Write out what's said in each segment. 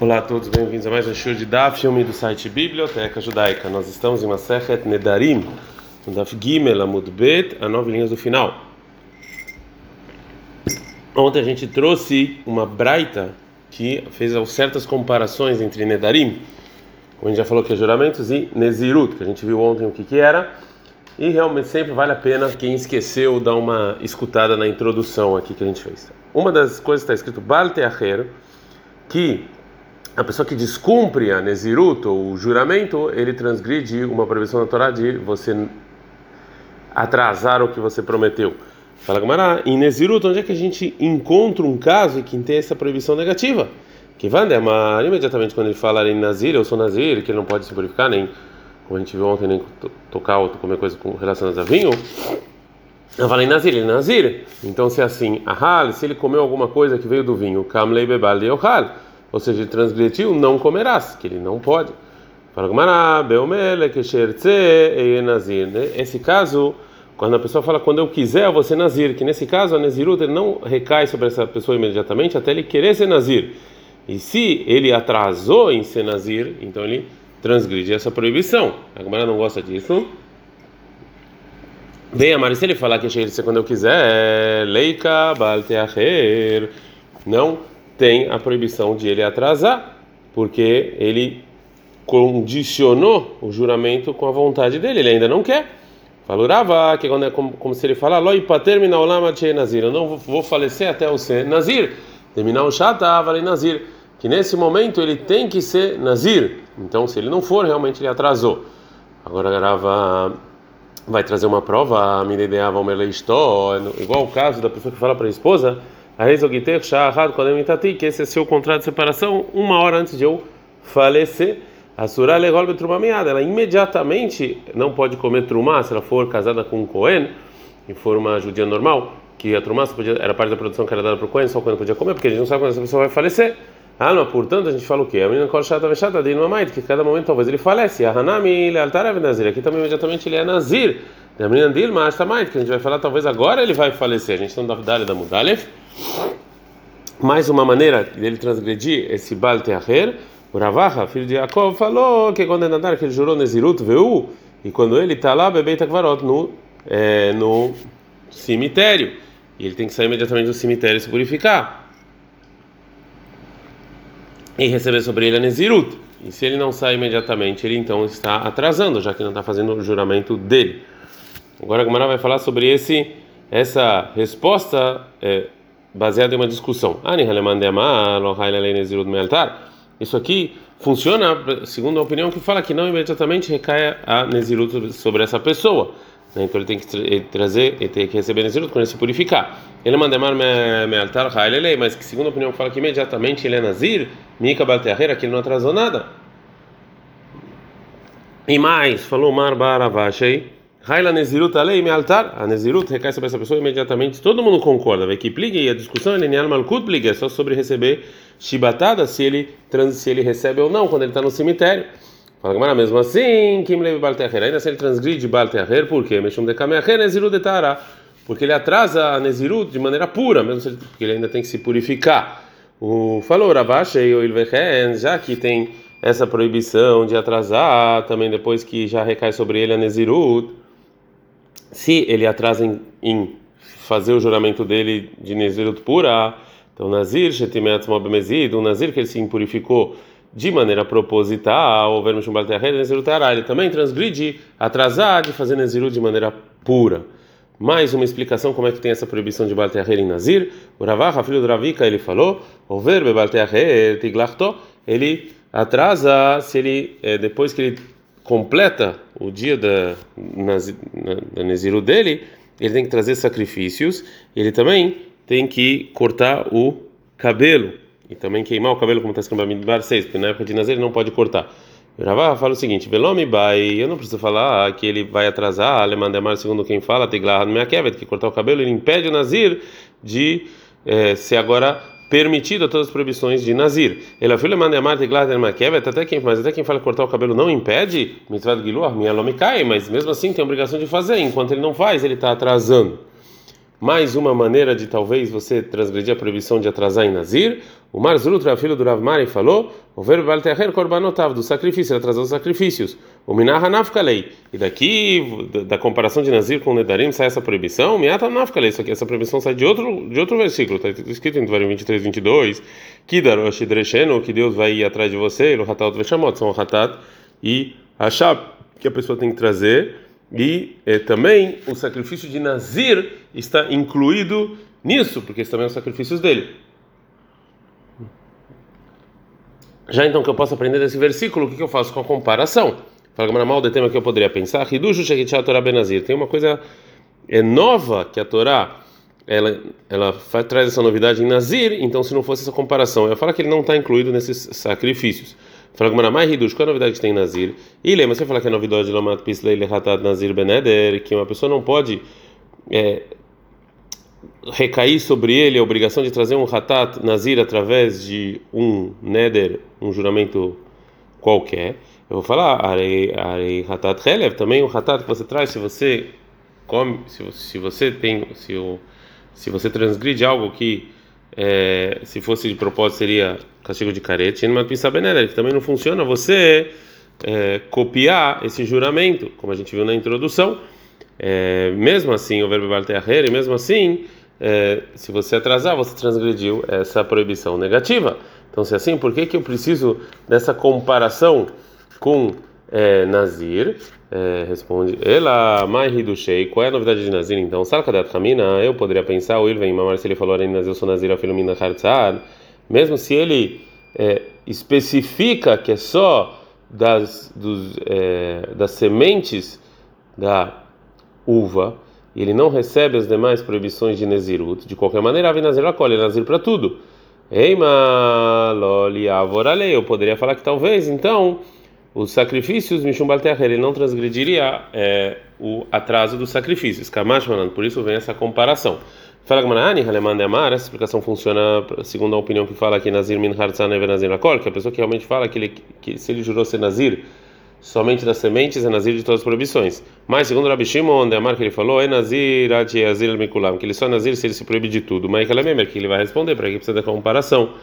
Olá a todos, bem-vindos a mais um show de Daf, filme do site Biblioteca Judaica. Nós estamos em Masechet Nedarim, no Daf Gimel Amud Bet, a nove linhas do final. Ontem a gente trouxe uma braita que fez certas comparações entre Nedarim, como a gente já falou que é juramentos, e Nezirut, que a gente viu ontem o que que era. E realmente sempre vale a pena quem esqueceu dar uma escutada na introdução aqui que a gente fez. Uma das coisas está escrito Bal Teacher, que a pessoa que descumpre a Nezirut, ou o juramento, ele transgride uma proibição da Torá de você atrasar o que você prometeu. Fala Gamara, em Nezirut, onde é que a gente encontra um caso que tem essa proibição negativa? Que vai amar imediatamente quando ele fala em Nazir, eu sou Nazir, que ele não pode se purificar, nem, como a gente viu ontem, nem tocar ou comer coisa com relacionadas a vinho. Eu falei Nazir, ele é Nazir. Então, se é assim, ahal, se ele comeu alguma coisa que veio do vinho, kamlei bebal de ohal ou seja, ele transgrediu, não comerás, que ele não pode. Esse caso, quando a pessoa fala quando eu quiser, eu vou ser nazir, que nesse caso a nazirut não recai sobre essa pessoa imediatamente até ele querer ser nazir. E se ele atrasou em ser nazir, então ele transgride essa proibição. A Gemara não gosta disso. Bem, Amari, se ele falar que ser quando eu quiser, leika balteacher, não tem a proibição de ele atrasar, porque ele condicionou o juramento com a vontade dele, ele ainda não quer. Falou Rava, que é como, como se ele fala, Loi terminar o lama nazir, eu não vou falecer até o ser nazir. Terminar o chata, vale nazir. Que nesse momento ele tem que ser nazir. Então, se ele não for, realmente ele atrasou. Agora Rava vai trazer uma prova, a minha ideia igual o caso da pessoa que fala para a esposa que esse é seu contrato de separação uma hora antes de eu falecer. A Surah legol betrumameada, ela imediatamente não pode comer trumá se ela for casada com um Cohen e for uma judia normal, que a trumá era parte da produção que era dada para o Cohen, só quando podia comer, porque a gente não sabe quando essa pessoa vai falecer. Ah, não, portanto, a gente fala o quê? A menina kol shata veshata de mamait, que cada momento talvez ele falece. A hanami lealtar nazir, aqui também imediatamente ele é nazir. A menina dilma que a gente vai falar talvez agora ele vai falecer. A gente não dá da mudalef. Mais uma maneira dele transgredir esse Baal Teacher, o Ravaha, filho de Jacob, falou que quando é nadar, que ele jurou Nezirut Veu, e quando ele está lá, bebê Takvarot, no, é, no cemitério, e ele tem que sair imediatamente do cemitério e se purificar. E receber sobre ele a Nezirut. E se ele não sai imediatamente, ele então está atrasando, já que não está fazendo o juramento dele. Agora a Gamara vai falar sobre esse, essa resposta. É, baseado em uma discussão. Isso aqui funciona segundo a opinião que fala que não imediatamente recai a Nezirut sobre essa pessoa. Né? Então ele tem que trazer, ele tem que receber Nezirut quando ele se purificar. Ele manda me altar mas que segundo a opinião que fala que imediatamente ele é Nazir, Mika Balteahera, que ele não atrasou nada. E mais, falou Mar Baravashei. Raila Nezirut alei me altar. A Nezirut recai sobre essa pessoa imediatamente. Todo mundo concorda. Vai que pligue e a discussão é linear malkut pligue, é só sobre receber chibatada, se ele, se ele recebe ou não quando ele está no cemitério. Fala Gamara, mesmo assim, Kim leve Balteacher. Ainda se ele transgride Balteacher, por quê? Mexum de Kameacher Nezirut de. Porque ele atrasa a Nezirut de maneira pura, mesmo ele, porque ele ainda tem que se purificar. O falou Ravash e o já que tem essa proibição de atrasar, também depois que já recai sobre ele a Nezirut se ele atrasa em, em fazer o juramento dele de Nezirut pura, então Nazir, Shetimet Mobemezid, um Nazir que ele se impurificou de maneira proposital, ou vermos Nezirut ele também transgride, atrasar de fazer Nezirut de maneira pura. Mais uma explicação como é que tem essa proibição de Balteaher em Nazir. O Ravaha, filho do Ravika, ele falou: o verbo Balteaher tiglachto, ele atrasa se ele eh, depois que ele completa o dia da, da Neziru dele, ele tem que trazer sacrifícios, ele também tem que cortar o cabelo e também queimar o cabelo, como está escrito no Bar 6, porque na época de Nazir ele não pode cortar. Rava fala o seguinte: Velomi bai, eu não preciso falar que ele vai atrasar, Alemandemar, segundo quem fala, Teglah no que cortar o cabelo, ele impede o Nazir de é, ser agora permitido a todas as proibições de Nazir. Ele afirma mandamar teglater makevet, até quem, mas até quem fala cortar o cabelo não impede, mitzvah giluah, minha cai, mas mesmo assim tem a obrigação de fazer, enquanto ele não faz, ele está atrasando. Mais uma maneira de talvez você transgredir a proibição de atrasar em Nazir, O Marzrutra, filho do Rav Mari, falou: o verbo Balteacher Korbanotav, do sacrifício, ele atrasou os sacrifícios. O Minah Nafkalei. E daqui, da, comparação de Nazir com Nedarim, sai essa proibição. Miata Nafkalei. Isso aqui, essa proibição sai de outro, de outro versículo. Está escrito em Devarim 23, 22. Kidarosh Dresheno, que Deus vai ir atrás de você. O Hatat Veshamot, são o Hatat e a Shab, que a pessoa tem que trazer. E eh, também o sacrifício de Nazir está incluído nisso, porque esse também é os sacrifícios dele. Já então que eu posso aprender desse versículo, o que, que eu faço com a comparação? Fala mal de tema que eu poderia pensar. Tem uma coisa é nova que a Torá ela, ela faz, traz essa novidade em Nazir, então se não fosse essa comparação, eu falo que ele não está incluído nesses sacrifícios. Fala que mais Hidush, qual é a novidade que tem em Nazir? E lembra, você fala que a novidade de Lamat Pislei Lehatat Nazir Beneder, que uma pessoa não pode é, recair sobre ele a obrigação de trazer um Hatat Nazir através de um Neder, um juramento qualquer. Eu vou falar, Arei, arei Hatat Helev, também o Hatat que você traz, se você come, se, se você tem, se, o, se você transgride algo que é, se fosse de propósito seria castigo de carete, que também não funciona você é, copiar esse juramento, como a gente viu na introdução. É, mesmo assim, o verbo balteaher, e mesmo assim, é, se você atrasar, você transgrediu essa proibição negativa. Então, se é assim, por que, que eu preciso dessa comparação com é, Nazir? É, responde, ela mais riduchei. Qual é a novidade de Nazir? Então, Sarkadat Kamina, eu poderia pensar, o Ilvem Mamar, se ele falou, eu sou Nazir, afilumina Hartzad, mesmo se ele é, especifica que é só das, dos, é, das sementes da uva, e ele não recebe as demais proibições de Nezirut, de qualquer maneira, a Nazir acolhe Nazir para tudo. Eima loli avoralei. Eu poderia falar que talvez, então, os sacrifícios, Mishum Balteach, ele não transgrediria é, o atraso dos sacrifícios. Kamashmanan, por isso vem essa comparação. Fala Gmanani, Halemande Amar, essa explicação funciona segundo a opinião que fala aqui Nazir Min Hartzan Nazir Akol, que a pessoa que realmente fala que, ele, que se ele jurou ser Nazir, somente das sementes é Nazir de todas as proibições. Mas, segundo Rabi Shimon, a marca ele falou, é Nazir, Ati, Azir, Mikulam, que ele só é Nazir se ele se proíbe de tudo. Mas é que ele vai responder, para que precisa da comparação.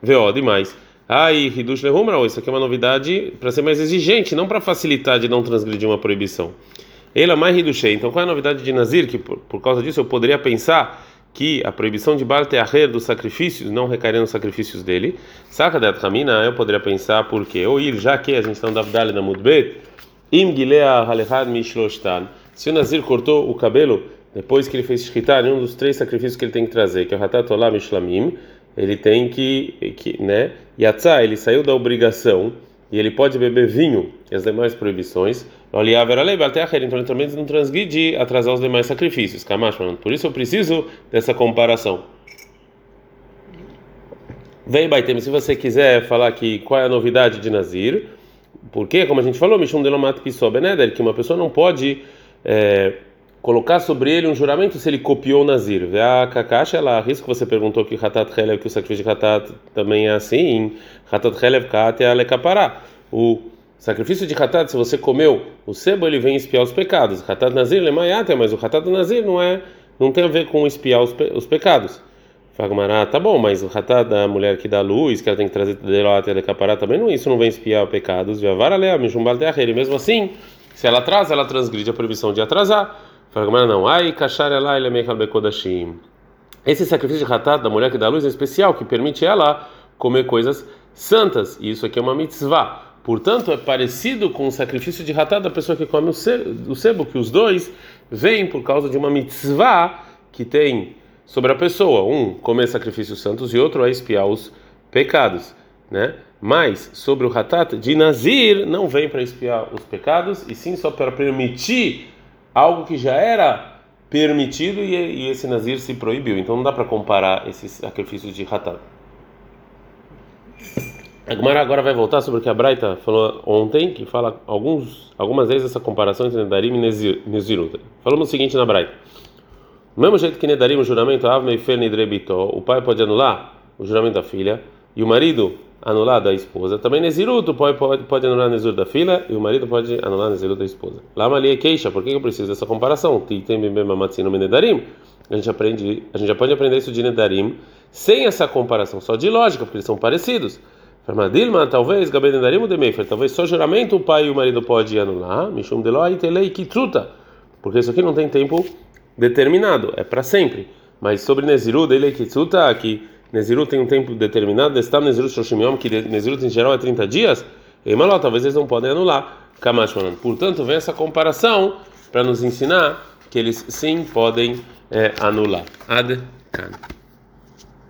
Vê, demais. Aí, Hidush Lehumra, isso aqui é uma novidade para ser mais exigente, não para facilitar de não transgredir uma proibição. Ele é mais Hidushei. Então, qual é a novidade de Nazir? Que por, por causa disso eu poderia pensar que a proibição de Bar Teaher dos sacrifícios não recairia nos sacrifícios dele. Saca da Tramina, eu poderia pensar por quê? Ou ir, já que a gente está no Davdali na Mudbet, Im Gilea Halechad Mishloshtan. Se o Nazir cortou o cabelo depois que ele fez shkitar, um dos três sacrifícios que ele tem que trazer, que é o Hatatolá Mishlamim, ele tem que, que né? Yatzá, ele saiu da obrigação e ele pode beber vinho e as demais proibições. Então ele também não transgride atrasar os demais sacrifícios. Por isso eu preciso dessa comparação. Vem, Baitem, se você quiser falar aqui qual é a novidade de Nazir, porque, como a gente falou, Mishum Delomat Pisó Beneder, que uma pessoa não pode é, colocar sobre ele um juramento se ele copiou o Nazir. A Kakashi, ela risco você perguntou que Hatat Helev, que o sacrifício de Hatat também é assim. Hatat Helev Kat Alekapará. O sacrifício de Hatat, se você comeu o sebo, ele vem espiar os pecados. Hatat Nazir Lemayata, mas o Hatat Nazir não é, não tem a ver com espiar os, pe, os pecados. Fagmará, tá bom, mas o Hatat da mulher que dá luz, que ela tem que trazer Deloat Alekapará também, não, isso não vem espiar pecados. Viavara Lea, Mishumbal Teacher. Mesmo assim, se ela atrasa, ela transgride a proibição de atrasar. Fala não. Ai, kashar ela ele bekodashim. Esse sacrifício de Hatat da mulher que dá luz é especial, que permite ela comer coisas santas. E isso aqui é uma mitzvah. Portanto, é parecido com o sacrifício de Hatat da pessoa que come o sebo, que os dois vêm por causa de uma mitzvah que tem sobre a pessoa. Um, comer sacrifícios santos e outro é espiar os pecados, né? Mas sobre o Hatat de Nazir não vem para espiar os pecados e sim só para permitir algo que já era permitido e, e esse Nazir se proibiu. Então não dá para comparar esses sacrifícios de Hatat. A agora vai voltar sobre o que a Braita falou ontem, que fala alguns, algumas vezes essa comparação entre Nedarim e Nezirut. Falamos o seguinte na Braita. Do mesmo jeito que Nedarim, o juramento, o pai pode anular o juramento da filha, e o marido anular da esposa. Também Nezirut, o pai pode, pode anular Nezirut da filha e o marido pode anular Nezirut da esposa. Lá Malia queixa, por que eu preciso dessa comparação? Tem bem mamatzino Nedarim. A gente aprende, a gente já pode aprender isso de Nedarim, sem essa comparação, só de lógica, porque eles são parecidos. Farmadilma, talvez, Gabedendarim Demefer, talvez só juramento o pai e o marido pode anular, Mishum Deloi Telei Kitruta, porque isso aqui não tem tempo determinado, é para sempre. Mas sobre Neziru, Delei Kitruta, que Neziru tem um tempo determinado, está Neziru Shoshimiom, que Neziru em geral é 30 dias, e Maló, talvez eles não podem anular. Kamashmanan. Portanto, vem essa comparação para nos ensinar que eles sim podem é, anular. Ad -kan.